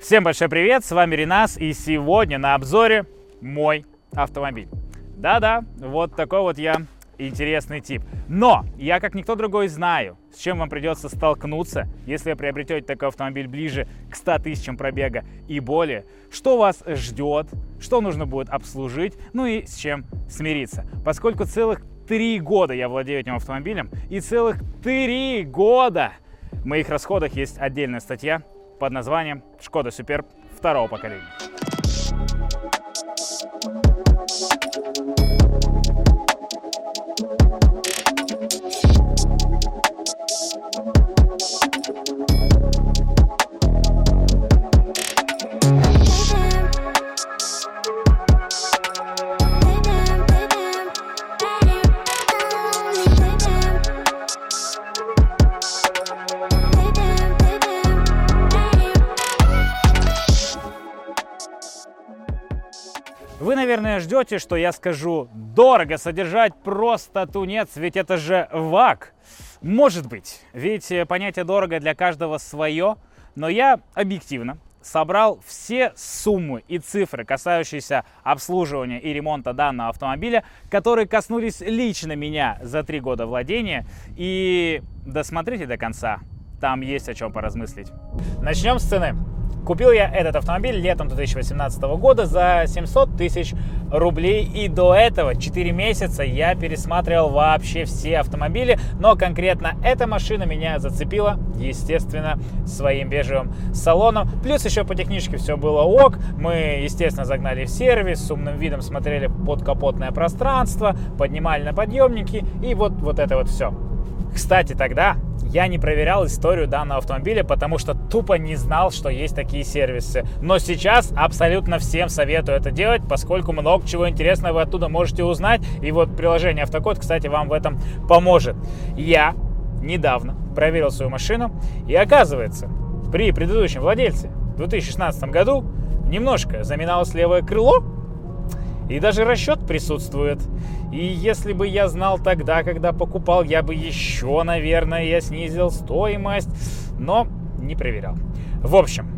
Всем большой привет, с вами Ренас, и сегодня на обзоре мой автомобиль. Да-да, вот такой вот я интересный тип. Но я, как никто другой, знаю, с чем вам придется столкнуться, если вы приобретете такой автомобиль ближе к 100 тысячам пробега и более, что вас ждет, что нужно будет обслужить, ну и с чем смириться. Поскольку целых три года я владею этим автомобилем, и целых три года в моих расходах есть отдельная статья под названием «Шкода Суперб второго поколения». Вы, наверное, ждете, что я скажу дорого содержать просто тунец, ведь это же ВАК. Может быть, ведь понятие дорого для каждого свое, но я объективно собрал все суммы и цифры, касающиеся обслуживания и ремонта данного автомобиля, которые коснулись лично меня за три года владения. И досмотрите до конца, там есть о чем поразмыслить. Начнем с цены. Купил я этот автомобиль летом 2018 года за 700 тысяч рублей. И до этого 4 месяца я пересматривал вообще все автомобили. Но конкретно эта машина меня зацепила, естественно, своим бежевым салоном. Плюс еще по техничке все было ок. Мы, естественно, загнали в сервис, с умным видом смотрели под капотное пространство, поднимали на подъемники и вот, вот это вот все. Кстати, тогда я не проверял историю данного автомобиля, потому что тупо не знал, что есть такие сервисы. Но сейчас абсолютно всем советую это делать, поскольку много чего интересного вы оттуда можете узнать. И вот приложение Автокод, кстати, вам в этом поможет. Я недавно проверил свою машину, и оказывается, при предыдущем владельце в 2016 году немножко заминалось левое крыло, и даже расчет присутствует. И если бы я знал тогда, когда покупал, я бы еще, наверное, я снизил стоимость, но не проверял. В общем,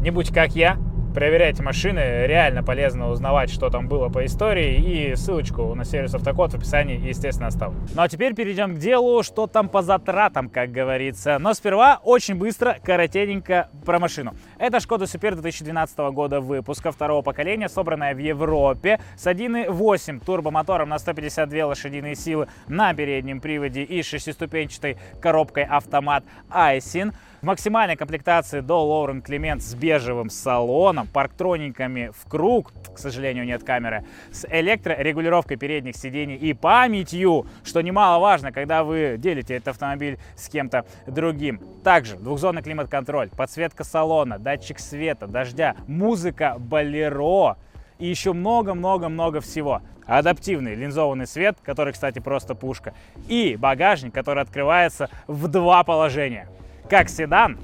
не будь как я, проверяйте машины, реально полезно узнавать, что там было по истории, и ссылочку на сервис Автокод в описании, естественно, оставлю. Ну а теперь перейдем к делу, что там по затратам, как говорится. Но сперва очень быстро, коротенько про машину. Это Шкода Супер 2012 года выпуска второго поколения, собранная в Европе с 1.8 турбомотором на 152 лошадиные силы на переднем приводе и шестиступенчатой коробкой автомат Айсин. В максимальной комплектации до Лоурен Климент с бежевым салоном, парктрониками в круг, к сожалению, нет камеры, с электрорегулировкой передних сидений и памятью, что немаловажно, когда вы делите этот автомобиль с кем-то другим. Также двухзонный климат-контроль, подсветка салона, датчик света, дождя, музыка Болеро, и еще много-много-много всего. Адаптивный линзованный свет, который, кстати, просто пушка. И багажник, который открывается в два положения как седан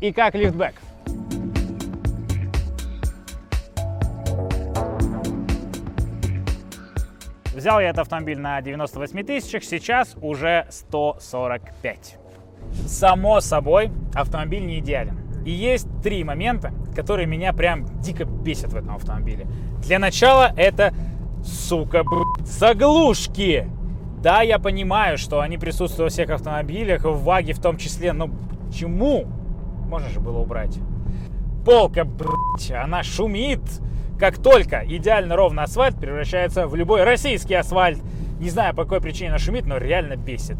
и как лифтбэк. Взял я этот автомобиль на 98 тысячах, сейчас уже 145. Само собой, автомобиль не идеален. И есть три момента, которые меня прям дико бесят в этом автомобиле. Для начала это, сука, заглушки. Да, я понимаю, что они присутствуют во всех автомобилях, в ВАГе в том числе, но почему? Можно же было убрать. Полка, блядь, она шумит. Как только идеально ровный асфальт превращается в любой российский асфальт. Не знаю, по какой причине она шумит, но реально бесит.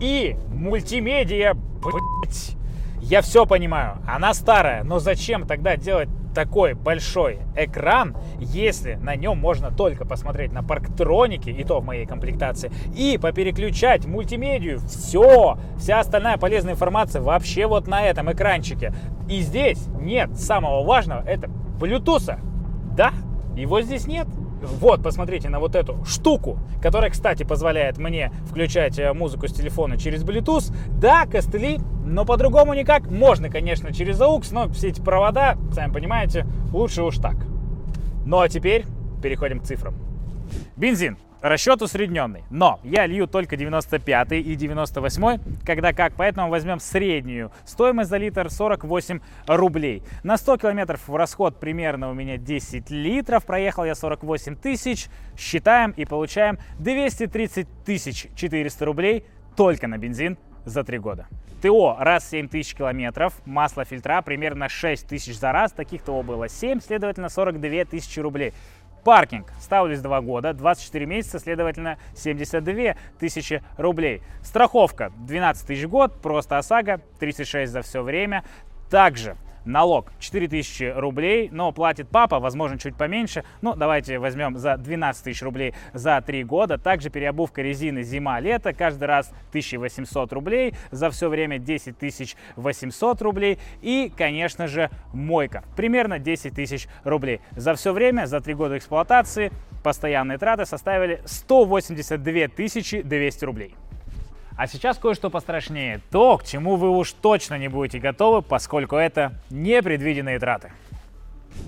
И мультимедиа, блядь, я все понимаю, она старая, но зачем тогда делать такой большой экран, если на нем можно только посмотреть на парктроники, и то в моей комплектации, и попереключать мультимедию, все, вся остальная полезная информация вообще вот на этом экранчике. И здесь нет самого важного, это Bluetooth. Да, его здесь нет. Вот, посмотрите на вот эту штуку, которая, кстати, позволяет мне включать э, музыку с телефона через Bluetooth. Да, костыли, но по-другому никак. Можно, конечно, через AUX, но все эти провода, сами понимаете, лучше уж так. Ну а теперь переходим к цифрам. Бензин расчет усредненный. Но я лью только 95 и 98, когда как, поэтому возьмем среднюю. Стоимость за литр 48 рублей. На 100 километров в расход примерно у меня 10 литров. Проехал я 48 тысяч. Считаем и получаем 230 тысяч 400 рублей только на бензин за 3 года. ТО раз 7 тысяч километров, масло фильтра примерно 6 тысяч за раз, таких ТО было 7, следовательно 42 тысячи рублей. Паркинг ставились 2 года, 24 месяца, следовательно 72 тысячи рублей. Страховка 12 тысяч год, просто ОСАГО 36 за все время. Также налог 4000 рублей, но платит папа, возможно, чуть поменьше. Ну, давайте возьмем за 12 тысяч рублей за 3 года. Также переобувка резины зима-лето, каждый раз 1800 рублей, за все время 10 800 рублей. И, конечно же, мойка, примерно 10 тысяч рублей. За все время, за 3 года эксплуатации, постоянные траты составили 182 200 рублей. А сейчас кое-что пострашнее. То, к чему вы уж точно не будете готовы, поскольку это непредвиденные траты.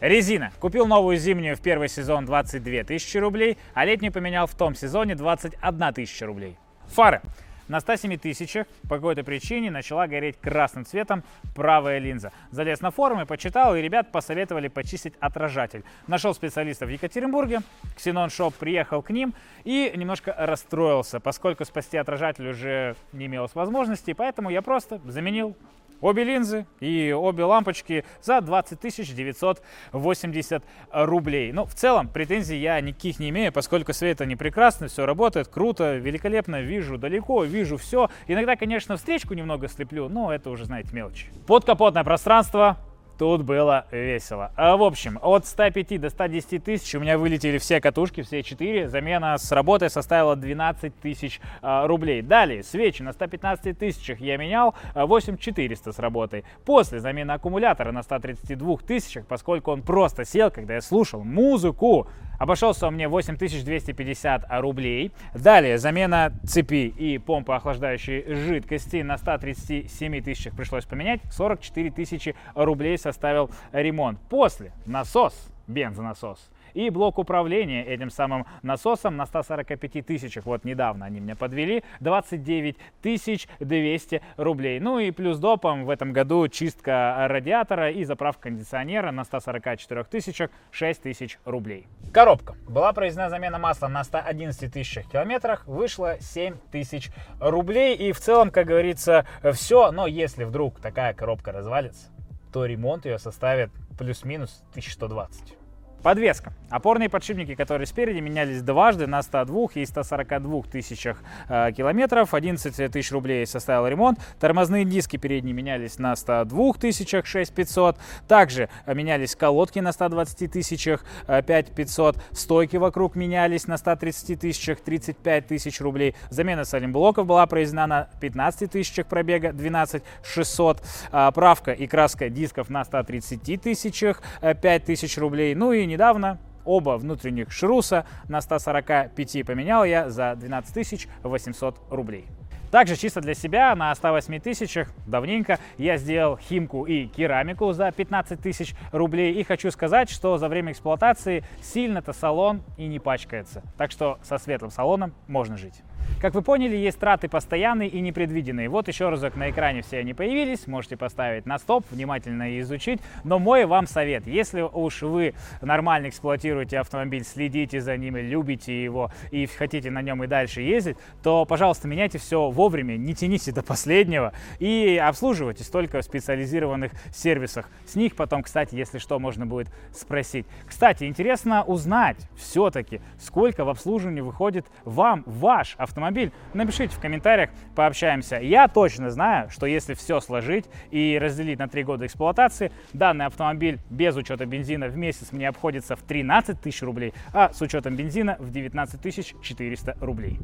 Резина. Купил новую зимнюю в первый сезон 22 тысячи рублей, а летнюю поменял в том сезоне 21 тысяча рублей. Фары. На 107 тысячах по какой-то причине начала гореть красным цветом правая линза. Залез на форум и почитал, и ребят посоветовали почистить отражатель. Нашел специалистов в Екатеринбурге, Ксенон Шоп приехал к ним и немножко расстроился, поскольку спасти отражатель уже не имелось возможности, поэтому я просто заменил Обе линзы и обе лампочки за 20 980 рублей. Ну, в целом, претензий я никаких не имею, поскольку свет они прекрасны, все работает, круто, великолепно, вижу далеко, вижу все. Иногда, конечно, встречку немного слеплю, но это уже, знаете, мелочи. Подкапотное пространство Тут было весело. А, в общем, от 105 до 110 тысяч у меня вылетели все катушки, все четыре. Замена с работой составила 12 тысяч а, рублей. Далее, свечи на 115 тысячах я менял, 8 а, 400 с работой. После замены аккумулятора на 132 тысячах, поскольку он просто сел, когда я слушал музыку, Обошелся он мне 8250 рублей. Далее замена цепи и помпы охлаждающей жидкости на 137 тысячах пришлось поменять. 44 тысячи рублей составил ремонт. После насос, бензонасос, и блок управления этим самым насосом на 145 тысячах. Вот недавно они меня подвели. 29 тысяч 200 рублей. Ну и плюс допом в этом году чистка радиатора и заправка кондиционера на 144 тысячах 6 тысяч рублей. Коробка. Была произведена замена масла на 111 тысячах километрах. Вышло 7 тысяч рублей. И в целом, как говорится, все. Но если вдруг такая коробка развалится, то ремонт ее составит плюс-минус 1120. Подвеска. Опорные подшипники, которые спереди, менялись дважды на 102 и 142 тысячах э, километров. 11 тысяч рублей составил ремонт. Тормозные диски передние менялись на 102 тысячах 6500. Также э, менялись колодки на 120 тысячах 5500. Э, Стойки вокруг менялись на 130 тысячах 35 тысяч рублей. Замена салимблоков была произведена на 15 тысячах пробега 12 600. Э, правка и краска дисков на 130 тысячах 5 тысяч рублей. Ну и недавно оба внутренних шруса на 145 поменял я за 12 800 рублей. Также чисто для себя на 108 тысячах давненько я сделал химку и керамику за 15 тысяч рублей. И хочу сказать, что за время эксплуатации сильно-то салон и не пачкается. Так что со светлым салоном можно жить. Как вы поняли, есть траты постоянные и непредвиденные. Вот еще разок на экране все они появились. Можете поставить на стоп, внимательно изучить. Но мой вам совет, если уж вы нормально эксплуатируете автомобиль, следите за ним, любите его и хотите на нем и дальше ездить, то, пожалуйста, меняйте все вовремя, не тяните до последнего и обслуживайтесь только в специализированных сервисах. С них потом, кстати, если что, можно будет спросить. Кстати, интересно узнать все-таки, сколько в обслуживании выходит вам ваш автомобиль автомобиль? Напишите в комментариях, пообщаемся. Я точно знаю, что если все сложить и разделить на 3 года эксплуатации, данный автомобиль без учета бензина в месяц мне обходится в 13 тысяч рублей, а с учетом бензина в 19 400 рублей.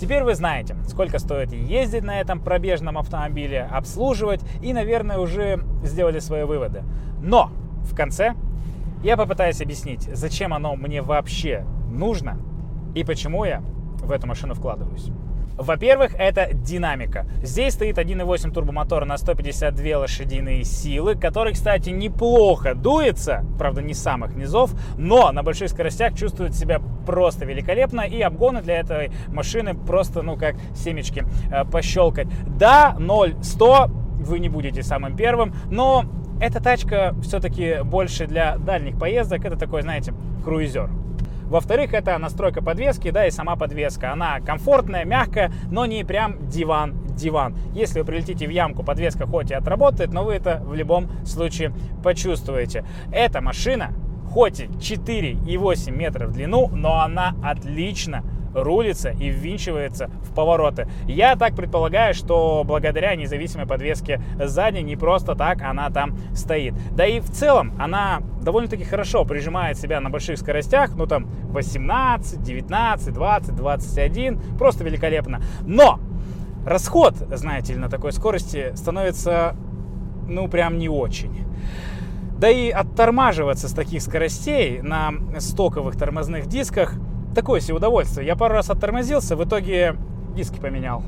Теперь вы знаете, сколько стоит ездить на этом пробежном автомобиле, обслуживать и, наверное, уже сделали свои выводы. Но в конце я попытаюсь объяснить, зачем оно мне вообще нужно и почему я в эту машину вкладываюсь. Во-первых, это динамика. Здесь стоит 1.8 турбомотор на 152 лошадиные силы, который, кстати, неплохо дуется, правда, не с самых низов, но на больших скоростях чувствует себя просто великолепно, и обгоны для этой машины просто, ну, как семечки э, пощелкать. Да, 0-100 вы не будете самым первым, но эта тачка все-таки больше для дальних поездок, это такой, знаете, круизер. Во-вторых, это настройка подвески, да, и сама подвеска. Она комфортная, мягкая, но не прям диван-диван. Если вы прилетите в ямку, подвеска хоть и отработает, но вы это в любом случае почувствуете. Эта машина хоть и 4,8 метров в длину, но она отлично рулится и ввинчивается в повороты. Я так предполагаю, что благодаря независимой подвеске сзади не просто так она там стоит. Да и в целом она довольно-таки хорошо прижимает себя на больших скоростях, ну там 18, 19, 20, 21, просто великолепно. Но расход, знаете ли, на такой скорости становится, ну, прям не очень. Да и оттормаживаться с таких скоростей на стоковых тормозных дисках – такое себе удовольствие. Я пару раз оттормозился, в итоге диски поменял.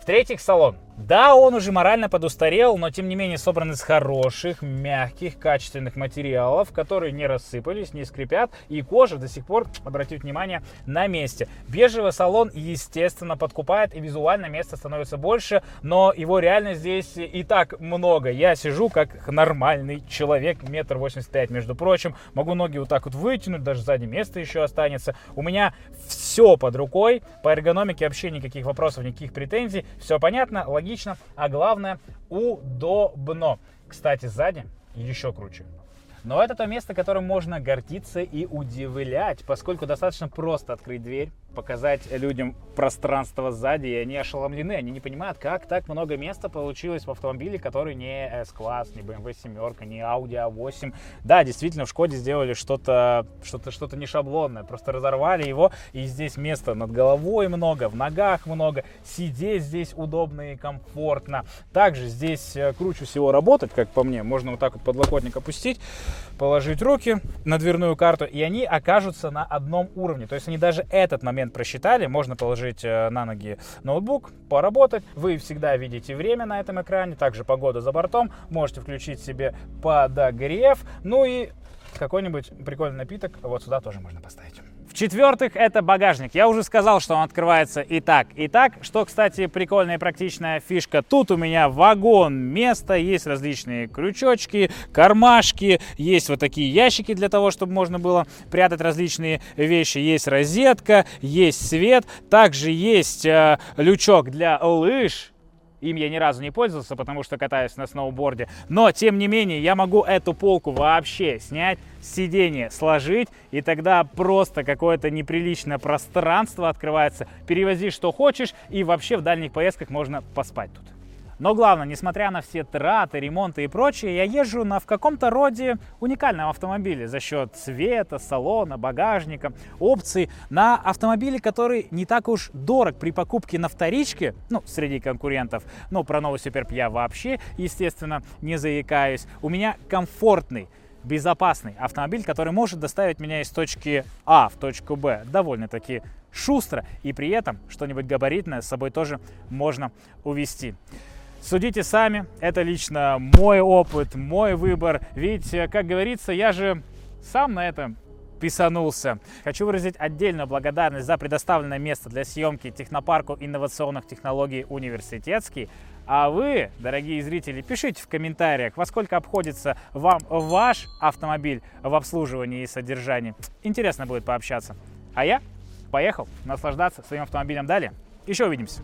В-третьих, салон. Да, он уже морально подустарел, но тем не менее собран из хороших, мягких, качественных материалов, которые не рассыпались, не скрипят, и кожа до сих пор, обратите внимание, на месте. Бежевый салон, естественно, подкупает, и визуально места становится больше, но его реально здесь и так много. Я сижу как нормальный человек, метр восемьдесят пять, между прочим, могу ноги вот так вот вытянуть, даже сзади место еще останется. У меня все под рукой, по эргономике вообще никаких вопросов, никаких претензий, все понятно, логично логично, а главное удобно. Кстати, сзади еще круче. Но это то место, которым можно гордиться и удивлять, поскольку достаточно просто открыть дверь, показать людям пространство сзади, и они ошеломлены, они не понимают, как так много места получилось в автомобиле, который не S-класс, не BMW семерка, не Audi A8. Да, действительно, в Шкоде сделали что-то что-то что-то не шаблонное, просто разорвали его, и здесь места над головой много, в ногах много, сидеть здесь удобно и комфортно. Также здесь э, круче всего работать, как по мне, можно вот так вот подлокотник опустить, положить руки на дверную карту, и они окажутся на одном уровне. То есть они даже этот момент просчитали. Можно положить э, на ноги ноутбук, поработать. Вы всегда видите время на этом экране, также погода за бортом. Можете включить себе подогрев. Ну и какой-нибудь прикольный напиток вот сюда тоже можно поставить. В-четвертых, это багажник. Я уже сказал, что он открывается и так, и так. Что, кстати, прикольная и практичная фишка. Тут у меня вагон места, есть различные крючочки, кармашки, есть вот такие ящики для того, чтобы можно было прятать различные вещи. Есть розетка, есть свет, также есть э, лючок для лыж, им я ни разу не пользовался, потому что катаюсь на сноуборде. Но, тем не менее, я могу эту полку вообще снять, сиденье сложить, и тогда просто какое-то неприличное пространство открывается. Перевози что хочешь, и вообще в дальних поездках можно поспать тут. Но главное, несмотря на все траты, ремонты и прочее, я езжу на в каком-то роде уникальном автомобиле за счет цвета, салона, багажника, опций. На автомобиле, который не так уж дорог при покупке на вторичке, ну, среди конкурентов. Ну, про новый Суперб я вообще, естественно, не заикаюсь. У меня комфортный безопасный автомобиль, который может доставить меня из точки А в точку Б довольно-таки шустро, и при этом что-нибудь габаритное с собой тоже можно увезти. Судите сами, это лично мой опыт, мой выбор. Ведь, э, как говорится, я же сам на это писанулся. Хочу выразить отдельную благодарность за предоставленное место для съемки технопарку инновационных технологий университетский. А вы, дорогие зрители, пишите в комментариях, во сколько обходится вам ваш автомобиль в обслуживании и содержании. Интересно будет пообщаться. А я поехал наслаждаться своим автомобилем далее. Еще увидимся.